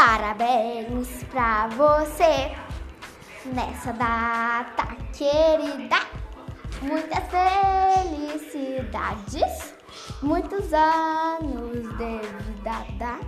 Parabéns pra você nessa data querida. Muitas felicidades, muitos anos de vida.